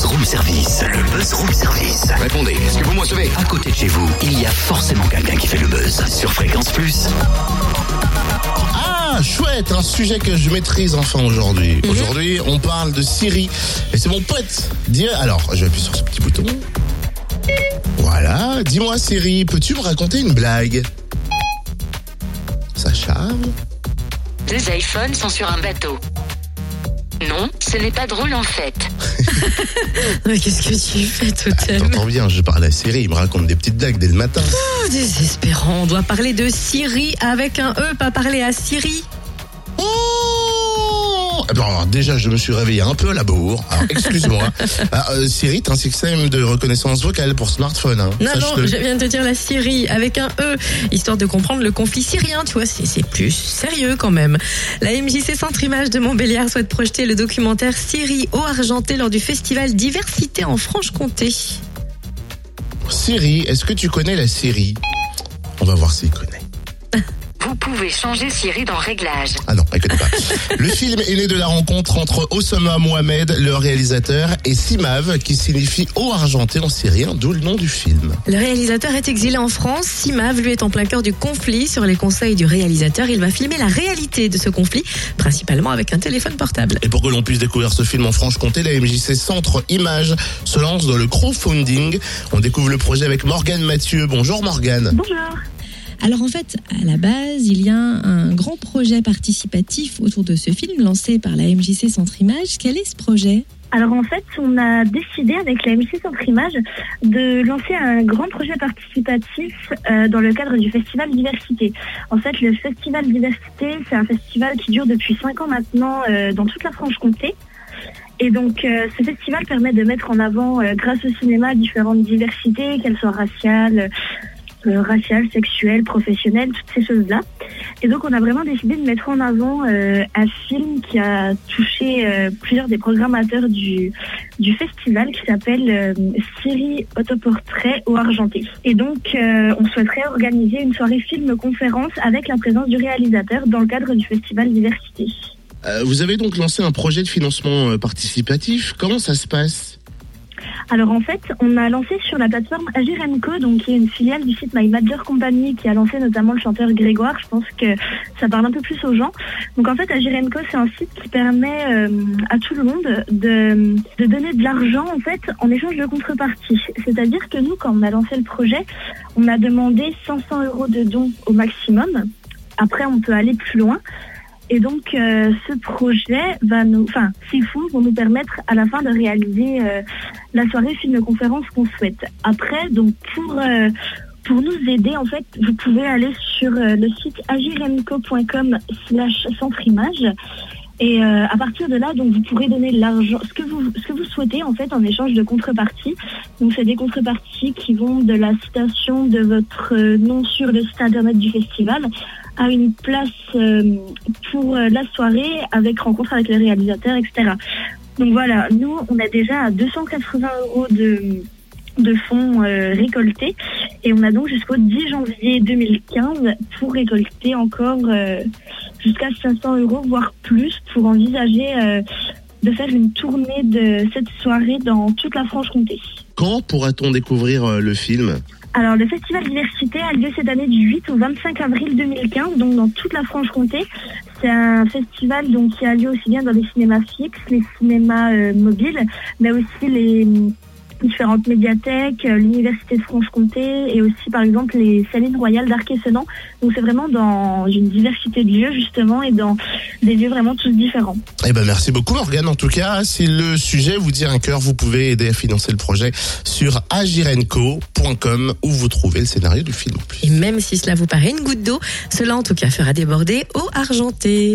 buzz room service. Le buzz room service. Répondez, est-ce que vous me recevez? À côté de chez vous, il y a forcément quelqu'un qui fait le buzz. Sur Fréquence Plus. Ah, chouette, un sujet que je maîtrise enfin aujourd'hui. Aujourd'hui, on parle de Siri. Et c'est mon pote. Dis, alors, je vais appuyer sur ce petit bouton. Voilà. Dis-moi, Siri, peux-tu me raconter une blague? Ça charme Deux iPhones sont sur un bateau. Non, ce n'est pas drôle en fait. Mais qu'est-ce que tu fais, Totem T'entends bien, je parle à Siri, il me raconte des petites blagues dès le matin. Oh, Désespérant, on doit parler de Siri avec un E, pas parler à Siri. Oh alors, déjà, je me suis réveillé un peu à la bourre. Alors, excuse-moi. Ah, euh, Siri, t'as un système de reconnaissance vocale pour smartphone. Hein. Non, je viens de te dire la Syrie avec un E, histoire de comprendre le conflit syrien, tu vois, c'est plus sérieux quand même. La MJC Centre Image de Montbéliard souhaite projeter le documentaire Syrie au argenté lors du festival Diversité en Franche-Comté. Siri, est-ce que tu connais la série On va voir s'il connaît. Vous pouvez changer Siri dans Réglages. Ah non, elle connaît pas. Le film est né de la rencontre entre Osama Mohamed, le réalisateur, et Simav, qui signifie eau argentée en syrien, d'où le nom du film. Le réalisateur est exilé en France. Simav, lui, est en plein cœur du conflit. Sur les conseils du réalisateur, il va filmer la réalité de ce conflit, principalement avec un téléphone portable. Et pour que l'on puisse découvrir ce film en Franche-Comté, la MJC Centre Image se lance dans le crowdfunding. On découvre le projet avec Morgane Mathieu. Bonjour Morgane. Bonjour. Alors en fait, à la base, il y a un grand projet participatif autour de ce film lancé par la MJC Centre Image. Quel est ce projet? Alors en fait, on a décidé avec la MJC Centre Image de lancer un grand projet participatif euh, dans le cadre du festival Diversité. En fait, le festival Diversité, c'est un festival qui dure depuis cinq ans maintenant euh, dans toute la Franche-Comté. Et donc, euh, ce festival permet de mettre en avant, grâce au cinéma, différentes diversités, qu'elles soient raciales, raciales, sexuelles, professionnelles, toutes ces choses-là. Et donc, on a vraiment décidé de mettre en avant euh, un film qui a touché euh, plusieurs des programmateurs du, du festival qui s'appelle euh, Série Autoportrait au Argenté. Et donc, euh, on souhaiterait organiser une soirée film-conférence avec la présence du réalisateur dans le cadre du festival Diversité. Euh, vous avez donc lancé un projet de financement euh, participatif. Comment ça se passe? Alors en fait, on a lancé sur la plateforme Agir Co, donc qui est une filiale du site My Major Company, qui a lancé notamment le chanteur Grégoire. Je pense que ça parle un peu plus aux gens. Donc en fait, Agir Co, c'est un site qui permet euh, à tout le monde de, de donner de l'argent en fait en échange de contrepartie. C'est-à-dire que nous, quand on a lancé le projet, on a demandé 500 euros de dons au maximum. Après, on peut aller plus loin. Et donc, euh, ce projet va nous, enfin, ces fonds vont nous permettre à la fin de réaliser euh, la soirée film-conférence qu'on souhaite. Après, donc, pour, euh, pour nous aider, en fait, vous pouvez aller sur le site agiremco.com slash centre image. Et à partir de là, donc vous pourrez donner l'argent, ce que vous ce que vous souhaitez en fait en échange de contreparties. Donc c'est des contreparties qui vont de la citation de votre nom sur le site internet du festival à une place euh, pour euh, la soirée avec rencontre avec les réalisateurs, etc. Donc voilà, nous on est déjà à 280 euros de de fonds euh, récoltés et on a donc jusqu'au 10 janvier 2015 pour récolter encore jusqu'à 500 euros voire plus pour envisager de faire une tournée de cette soirée dans toute la Franche-Comté. Quand pourra-t-on découvrir le film? Alors, le Festival Diversité a lieu cette année du 8 au 25 avril 2015, donc dans toute la Franche-Comté. C'est un festival qui a lieu aussi bien dans les cinémas fixes, les cinémas euh, mobiles, mais aussi les différentes médiathèques, euh, l'Université de Franche-Comté et aussi par exemple les salines royales d'Arc-et-Sedan. Donc c'est vraiment dans une diversité de lieux justement et dans des lieux vraiment tous différents. Eh ben merci beaucoup Morgane. En tout cas, si le sujet vous tient à cœur, vous pouvez aider à financer le projet sur agirenco.com où vous trouvez le scénario du film en plus. Et même si cela vous paraît une goutte d'eau, cela en tout cas fera déborder eau argentée.